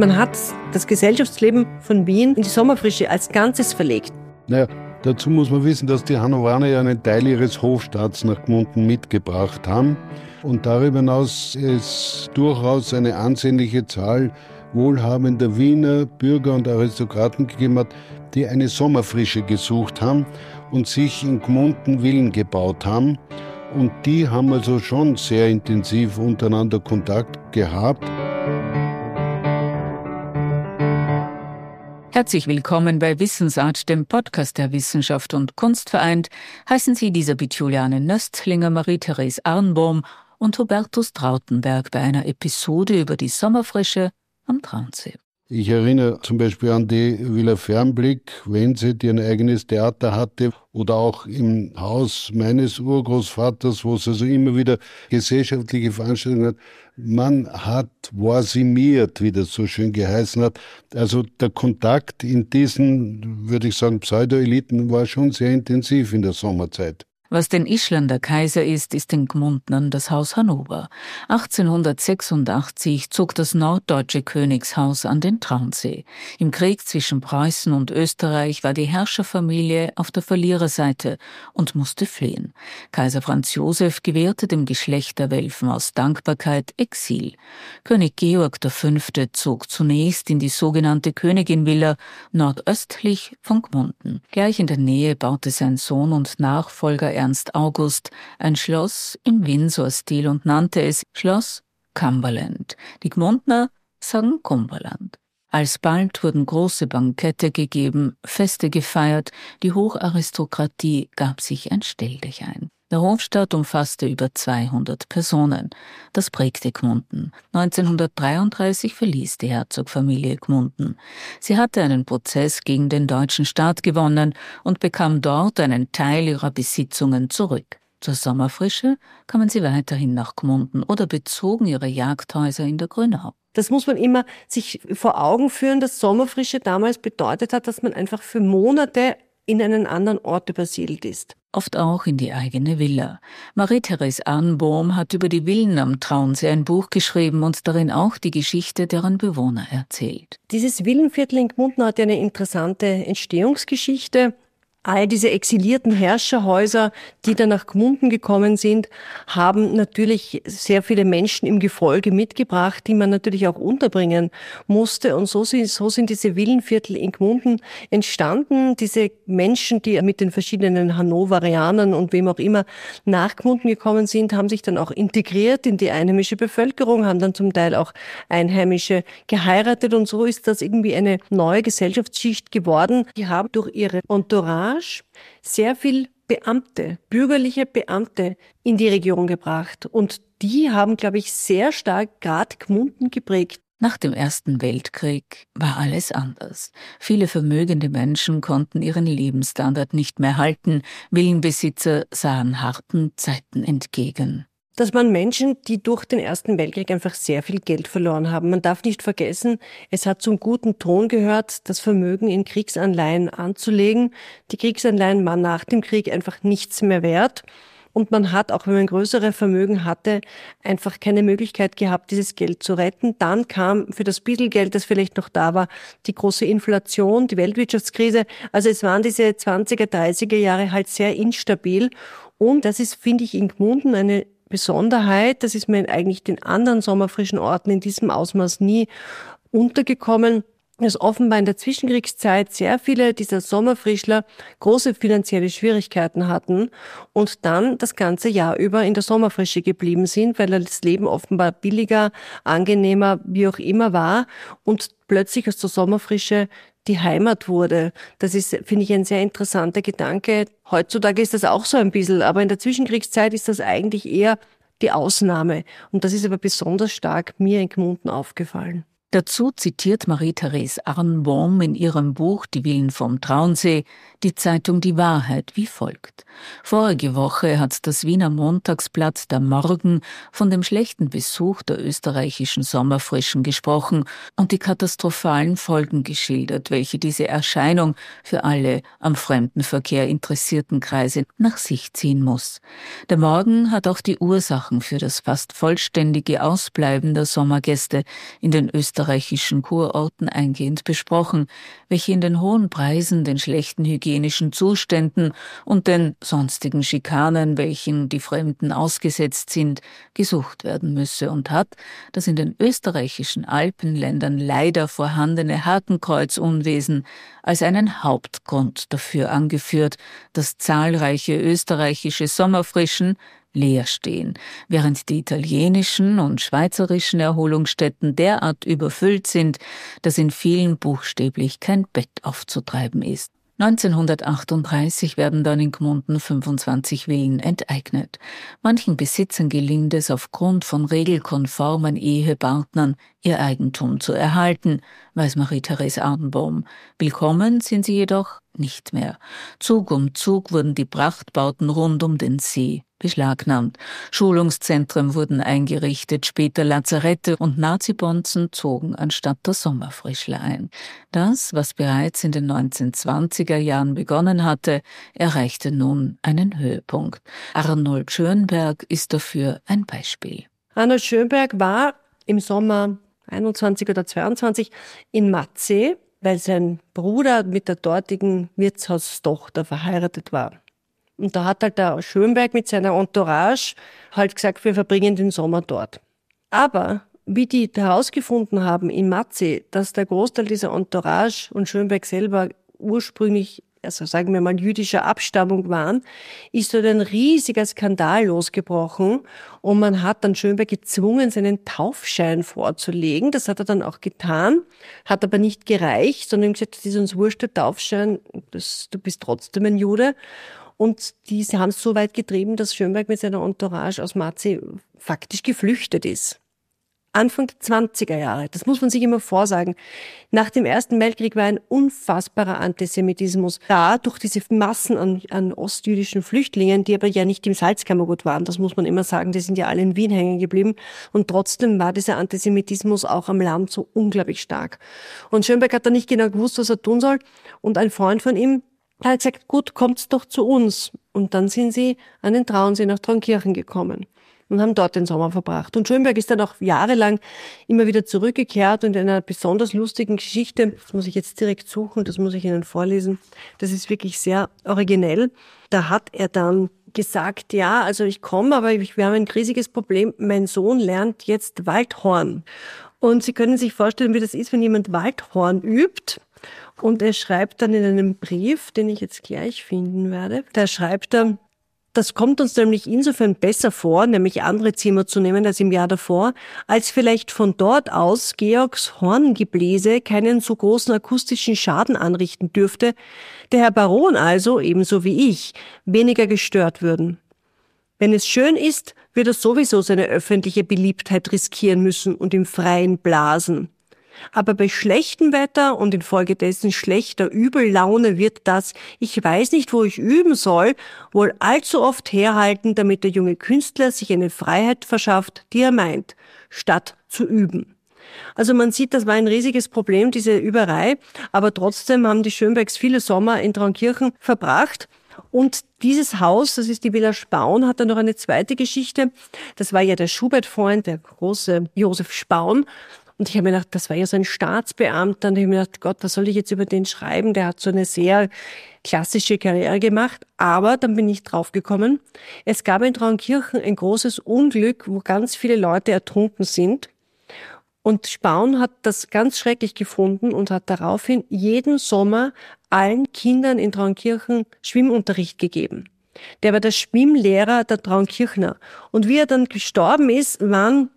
Man hat das Gesellschaftsleben von Wien in die Sommerfrische als Ganzes verlegt. Naja, dazu muss man wissen, dass die Hannoveraner ja einen Teil ihres Hofstaats nach Gmunden mitgebracht haben. Und darüber hinaus ist durchaus eine ansehnliche Zahl wohlhabender Wiener Bürger und Aristokraten gegeben hat, die eine Sommerfrische gesucht haben und sich in Gmunden Villen gebaut haben. Und die haben also schon sehr intensiv untereinander Kontakt gehabt. Herzlich willkommen bei Wissensart, dem Podcast der Wissenschaft und Kunst vereint. Heißen Sie Elisabeth Juliane Nöstlinger, Marie-Therese Arnbohm und Hubertus Trautenberg bei einer Episode über die Sommerfrische am Traunsee. Ich erinnere zum Beispiel an die Villa Fernblick, wenn sie, die ein eigenes Theater hatte, oder auch im Haus meines Urgroßvaters, wo es also immer wieder gesellschaftliche Veranstaltungen hat. Man hat voisimiert, wie das so schön geheißen hat. Also der Kontakt in diesen, würde ich sagen, Pseudo-Eliten war schon sehr intensiv in der Sommerzeit. Was den Ischlander Kaiser ist, ist den Gmundnern das Haus Hannover. 1886 zog das norddeutsche Königshaus an den Traunsee. Im Krieg zwischen Preußen und Österreich war die Herrscherfamilie auf der Verliererseite und musste fliehen. Kaiser Franz Josef gewährte dem Geschlecht der Welfen aus Dankbarkeit Exil. König Georg V. zog zunächst in die sogenannte Königinvilla nordöstlich von Gmunden. Gleich in der Nähe baute sein Sohn und Nachfolger Ernst August ein Schloss im Windsor-Stil und nannte es Schloss Cumberland. Die Gmundner sagen Cumberland. Alsbald wurden große Bankette gegeben, Feste gefeiert, die Hocharistokratie gab sich ein Stelldichein. Der Hofstaat umfasste über 200 Personen. Das prägte Gmunden. 1933 verließ die Herzogfamilie Gmunden. Sie hatte einen Prozess gegen den deutschen Staat gewonnen und bekam dort einen Teil ihrer Besitzungen zurück. Zur Sommerfrische kamen sie weiterhin nach Gmunden oder bezogen ihre Jagdhäuser in der Grünau. Das muss man immer sich vor Augen führen, dass Sommerfrische damals bedeutet hat, dass man einfach für Monate in einen anderen Ort übersiedelt ist oft auch in die eigene Villa. Marie-Therese Arnbohm hat über die Villen am Traunsee ein Buch geschrieben und darin auch die Geschichte deren Bewohner erzählt. Dieses Villenviertel in Gmunden hat eine interessante Entstehungsgeschichte all diese exilierten Herrscherhäuser, die dann nach Gmunden gekommen sind, haben natürlich sehr viele Menschen im Gefolge mitgebracht, die man natürlich auch unterbringen musste. Und so sind, so sind diese Villenviertel in Gmunden entstanden. Diese Menschen, die mit den verschiedenen Hannoverianern und wem auch immer nach Gmunden gekommen sind, haben sich dann auch integriert in die einheimische Bevölkerung, haben dann zum Teil auch Einheimische geheiratet. Und so ist das irgendwie eine neue Gesellschaftsschicht geworden. Die haben durch ihre Entourage Marsch sehr viel Beamte, bürgerliche Beamte in die Region gebracht. Und die haben, glaube ich, sehr stark gerade Gmunden geprägt. Nach dem Ersten Weltkrieg war alles anders. Viele vermögende Menschen konnten ihren Lebensstandard nicht mehr halten, Villenbesitzer sahen harten Zeiten entgegen dass man Menschen, die durch den Ersten Weltkrieg einfach sehr viel Geld verloren haben. Man darf nicht vergessen, es hat zum guten Ton gehört, das Vermögen in Kriegsanleihen anzulegen. Die Kriegsanleihen waren nach dem Krieg einfach nichts mehr wert. Und man hat, auch wenn man größere Vermögen hatte, einfach keine Möglichkeit gehabt, dieses Geld zu retten. Dann kam für das Geld, das vielleicht noch da war, die große Inflation, die Weltwirtschaftskrise. Also es waren diese 20er, 30er Jahre halt sehr instabil. Und das ist, finde ich, in Gmunden eine Besonderheit. Das ist mir eigentlich den anderen sommerfrischen Orten in diesem Ausmaß nie untergekommen dass offenbar in der Zwischenkriegszeit sehr viele dieser Sommerfrischler große finanzielle Schwierigkeiten hatten und dann das ganze Jahr über in der Sommerfrische geblieben sind, weil das Leben offenbar billiger, angenehmer, wie auch immer war und plötzlich aus der Sommerfrische die Heimat wurde. Das ist, finde ich, ein sehr interessanter Gedanke. Heutzutage ist das auch so ein bisschen, aber in der Zwischenkriegszeit ist das eigentlich eher die Ausnahme. Und das ist aber besonders stark mir in Gmunden aufgefallen. Dazu zitiert Marie-Therese Arnbaum in ihrem Buch Die Villen vom Traunsee die Zeitung Die Wahrheit wie folgt. Vorige Woche hat das Wiener Montagsblatt Der Morgen von dem schlechten Besuch der österreichischen Sommerfrischen gesprochen und die katastrophalen Folgen geschildert, welche diese Erscheinung für alle am Fremdenverkehr interessierten Kreise nach sich ziehen muss. Der Morgen hat auch die Ursachen für das fast vollständige Ausbleiben der Sommergäste in den österreichischen österreichischen Kurorten eingehend besprochen, welche in den hohen Preisen, den schlechten hygienischen Zuständen und den sonstigen Schikanen, welchen die Fremden ausgesetzt sind, gesucht werden müsse und hat das in den österreichischen Alpenländern leider vorhandene Hakenkreuzunwesen als einen Hauptgrund dafür angeführt, dass zahlreiche österreichische Sommerfrischen leer stehen, während die italienischen und schweizerischen Erholungsstätten derart überfüllt sind, dass in vielen buchstäblich kein Bett aufzutreiben ist. 1938 werden dann in Gmunden 25 Villen enteignet. Manchen Besitzern gelingt es aufgrund von regelkonformen Ehepartnern, ihr Eigentum zu erhalten, weiß Marie-Therese Ardenbaum. Willkommen sind sie jedoch nicht mehr. Zug um Zug wurden die Prachtbauten rund um den See beschlagnahmt. Schulungszentren wurden eingerichtet, später Lazarette und Nazibonzen zogen anstatt der Sommerfrischler ein. Das, was bereits in den 1920er Jahren begonnen hatte, erreichte nun einen Höhepunkt. Arnold Schönberg ist dafür ein Beispiel. Arnold Schönberg war im Sommer 21 oder 22 in Matzee, weil sein Bruder mit der dortigen Wirtshaustochter verheiratet war. Und da hat halt der Schönberg mit seiner Entourage halt gesagt, wir verbringen den Sommer dort. Aber wie die herausgefunden haben in Matze, dass der Großteil dieser Entourage und Schönberg selber ursprünglich, also sagen wir mal jüdischer Abstammung waren, ist dort ein riesiger Skandal losgebrochen und man hat dann Schönberg gezwungen, seinen Taufschein vorzulegen. Das hat er dann auch getan, hat aber nicht gereicht, sondern gesagt, das ist uns wurscht, der Taufschein, das, du bist trotzdem ein Jude. Und die haben es so weit getrieben, dass Schönberg mit seiner Entourage aus Marzi faktisch geflüchtet ist. Anfang der 20er Jahre, das muss man sich immer vorsagen. Nach dem Ersten Weltkrieg war ein unfassbarer Antisemitismus da durch diese Massen an, an ostjüdischen Flüchtlingen, die aber ja nicht im Salzkammergut waren, das muss man immer sagen, die sind ja alle in Wien hängen geblieben. Und trotzdem war dieser Antisemitismus auch am Land so unglaublich stark. Und Schönberg hat da nicht genau gewusst, was er tun soll. Und ein Freund von ihm, hat gesagt, gut, kommt's doch zu uns. Und dann sind sie an den Traunsee nach Traunkirchen gekommen und haben dort den Sommer verbracht. Und Schönberg ist dann auch jahrelang immer wieder zurückgekehrt und in einer besonders lustigen Geschichte, das muss ich jetzt direkt suchen, das muss ich Ihnen vorlesen, das ist wirklich sehr originell. Da hat er dann gesagt, ja, also ich komme, aber wir haben ein riesiges Problem. Mein Sohn lernt jetzt Waldhorn. Und Sie können sich vorstellen, wie das ist, wenn jemand Waldhorn übt und er schreibt dann in einem Brief, den ich jetzt gleich finden werde, da schreibt er, das kommt uns nämlich insofern besser vor, nämlich andere Zimmer zu nehmen als im Jahr davor, als vielleicht von dort aus Georgs Horngebläse keinen so großen akustischen Schaden anrichten dürfte, der Herr Baron also, ebenso wie ich, weniger gestört würden. Wenn es schön ist, wird er sowieso seine öffentliche Beliebtheit riskieren müssen und im Freien blasen. Aber bei schlechtem Wetter und infolgedessen schlechter Übellaune wird das, ich weiß nicht, wo ich üben soll, wohl allzu oft herhalten, damit der junge Künstler sich eine Freiheit verschafft, die er meint, statt zu üben. Also man sieht, das war ein riesiges Problem, diese Überei, aber trotzdem haben die Schönbergs viele Sommer in Traunkirchen verbracht. Und dieses Haus, das ist die Villa Spaun, hat dann noch eine zweite Geschichte. Das war ja der Schubert-Freund, der große Josef Spaun. Und ich habe mir gedacht, das war ja so ein Staatsbeamter. Und ich habe mir gedacht, Gott, was soll ich jetzt über den schreiben? Der hat so eine sehr klassische Karriere gemacht. Aber dann bin ich draufgekommen. Es gab in Traunkirchen ein großes Unglück, wo ganz viele Leute ertrunken sind. Und Spaun hat das ganz schrecklich gefunden und hat daraufhin jeden Sommer allen Kindern in Traunkirchen Schwimmunterricht gegeben. Der war der Schwimmlehrer der Traunkirchner. Und wie er dann gestorben ist, waren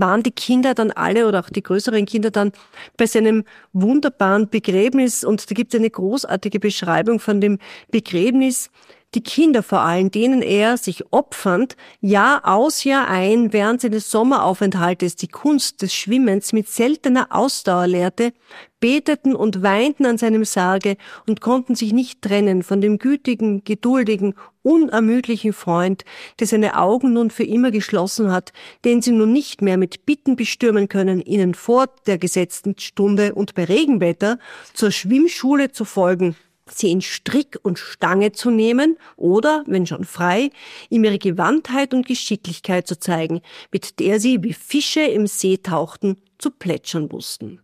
waren die Kinder dann alle oder auch die größeren Kinder dann bei seinem wunderbaren Begräbnis und da gibt es eine großartige Beschreibung von dem Begräbnis. Die Kinder vor allem, denen er sich opfernd Jahr aus Jahr ein während seines Sommeraufenthaltes die Kunst des Schwimmens mit seltener Ausdauer lehrte, beteten und weinten an seinem Sarge und konnten sich nicht trennen von dem gütigen, geduldigen, unermüdlichen Freund, der seine Augen nun für immer geschlossen hat, den sie nun nicht mehr mit Bitten bestürmen können, ihnen vor der gesetzten Stunde und bei Regenwetter zur Schwimmschule zu folgen, sie in Strick und Stange zu nehmen oder, wenn schon frei, ihm ihre Gewandtheit und Geschicklichkeit zu zeigen, mit der sie wie Fische im See tauchten, zu plätschern wussten.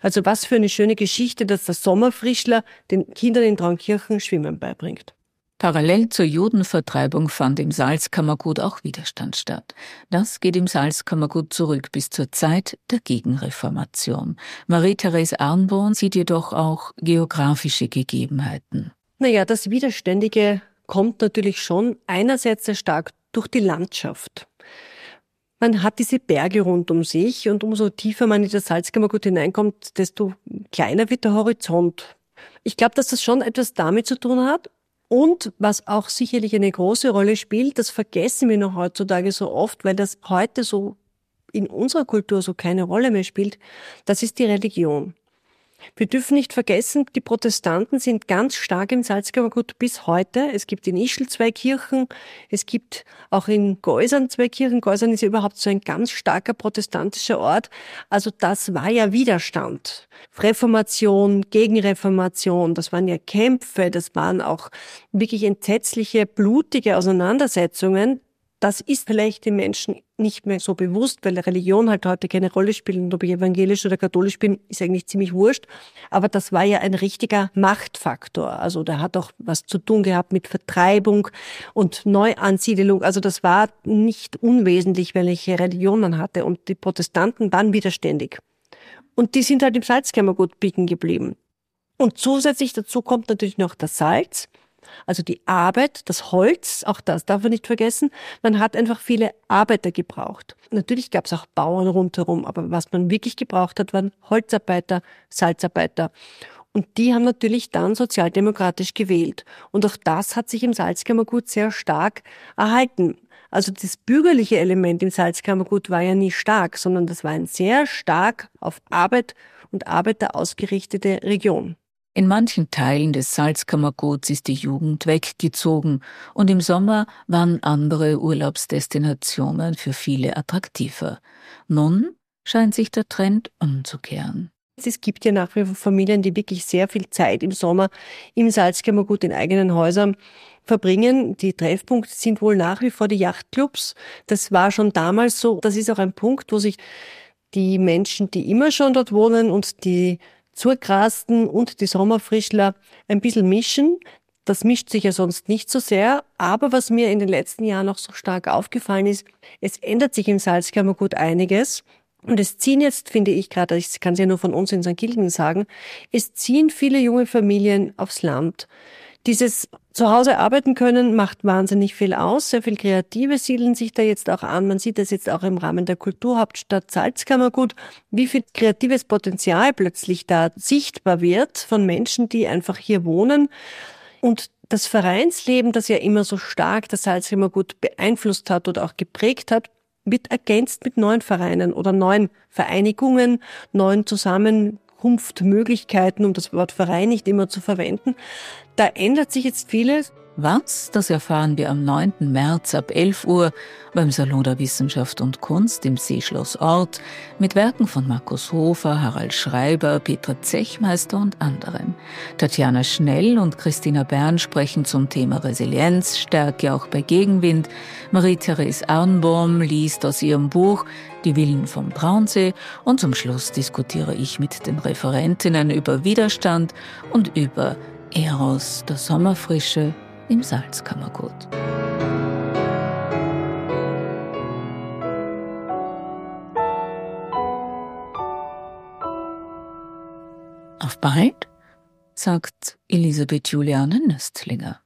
Also was für eine schöne Geschichte, dass der Sommerfrischler den Kindern in Traunkirchen Schwimmen beibringt. Parallel zur Judenvertreibung fand im Salzkammergut auch Widerstand statt. Das geht im Salzkammergut zurück bis zur Zeit der Gegenreformation. Marie-Therese Arnborn sieht jedoch auch geografische Gegebenheiten. Naja, das Widerständige kommt natürlich schon einerseits sehr stark durch die Landschaft. Man hat diese Berge rund um sich und umso tiefer man in das Salzkammergut hineinkommt, desto kleiner wird der Horizont. Ich glaube, dass das schon etwas damit zu tun hat, und was auch sicherlich eine große Rolle spielt, das vergessen wir noch heutzutage so oft, weil das heute so in unserer Kultur so keine Rolle mehr spielt, das ist die Religion. Wir dürfen nicht vergessen, die Protestanten sind ganz stark im Salzkammergut bis heute. Es gibt in Ischl zwei Kirchen, es gibt auch in Geusern zwei Kirchen. Geusern ist ja überhaupt so ein ganz starker protestantischer Ort. Also das war ja Widerstand. Reformation, Gegenreformation, das waren ja Kämpfe, das waren auch wirklich entsetzliche, blutige Auseinandersetzungen das ist vielleicht den Menschen nicht mehr so bewusst, weil Religion halt heute keine Rolle spielt und ob ich evangelisch oder katholisch bin, ist eigentlich ziemlich wurscht. Aber das war ja ein richtiger Machtfaktor. Also der hat auch was zu tun gehabt mit Vertreibung und Neuansiedelung. Also das war nicht unwesentlich, welche Religion man hatte. Und die Protestanten waren widerständig. Und die sind halt im Salzkammergut biegen geblieben. Und zusätzlich dazu kommt natürlich noch das Salz. Also die Arbeit, das Holz, auch das darf man nicht vergessen. Man hat einfach viele Arbeiter gebraucht. Natürlich gab es auch Bauern rundherum, aber was man wirklich gebraucht hat, waren Holzarbeiter, Salzarbeiter. Und die haben natürlich dann sozialdemokratisch gewählt. Und auch das hat sich im Salzkammergut sehr stark erhalten. Also das bürgerliche Element im Salzkammergut war ja nie stark, sondern das war ein sehr stark auf Arbeit und Arbeiter ausgerichtete Region. In manchen Teilen des Salzkammerguts ist die Jugend weggezogen und im Sommer waren andere Urlaubsdestinationen für viele attraktiver. Nun scheint sich der Trend umzukehren. Es gibt ja nach wie vor Familien, die wirklich sehr viel Zeit im Sommer im Salzkammergut in eigenen Häusern verbringen. Die Treffpunkte sind wohl nach wie vor die Yachtclubs. Das war schon damals so. Das ist auch ein Punkt, wo sich die Menschen, die immer schon dort wohnen und die Zurgrasten und die Sommerfrischler ein bisschen mischen. Das mischt sich ja sonst nicht so sehr. Aber was mir in den letzten Jahren noch so stark aufgefallen ist, es ändert sich im Salzkammergut einiges. Und es ziehen jetzt, finde ich gerade, ich kann es ja nur von uns in St. Gilgen sagen, es ziehen viele junge Familien aufs Land. Dieses zu Hause arbeiten können macht wahnsinnig viel aus. Sehr viel Kreative siedeln sich da jetzt auch an. Man sieht das jetzt auch im Rahmen der Kulturhauptstadt Salzkammergut, wie viel kreatives Potenzial plötzlich da sichtbar wird von Menschen, die einfach hier wohnen. Und das Vereinsleben, das ja immer so stark das Salzkammergut beeinflusst hat oder auch geprägt hat, wird ergänzt mit neuen Vereinen oder neuen Vereinigungen, neuen Zusammen Herkunftmöglichkeiten, um das Wort Verein nicht immer zu verwenden. Da ändert sich jetzt vieles. Was, das erfahren wir am 9. März ab 11 Uhr beim Salon der Wissenschaft und Kunst im Seeschloss Ort mit Werken von Markus Hofer, Harald Schreiber, Petra Zechmeister und anderen. Tatjana Schnell und Christina Bern sprechen zum Thema Resilienz, Stärke auch bei Gegenwind. Marie-Therese Arnbaum liest aus ihrem Buch Die Willen vom Braunsee und zum Schluss diskutiere ich mit den Referentinnen über Widerstand und über Eros der Sommerfrische im Salzkammergut. Auf bald, sagt Elisabeth Juliane Nöstlinger.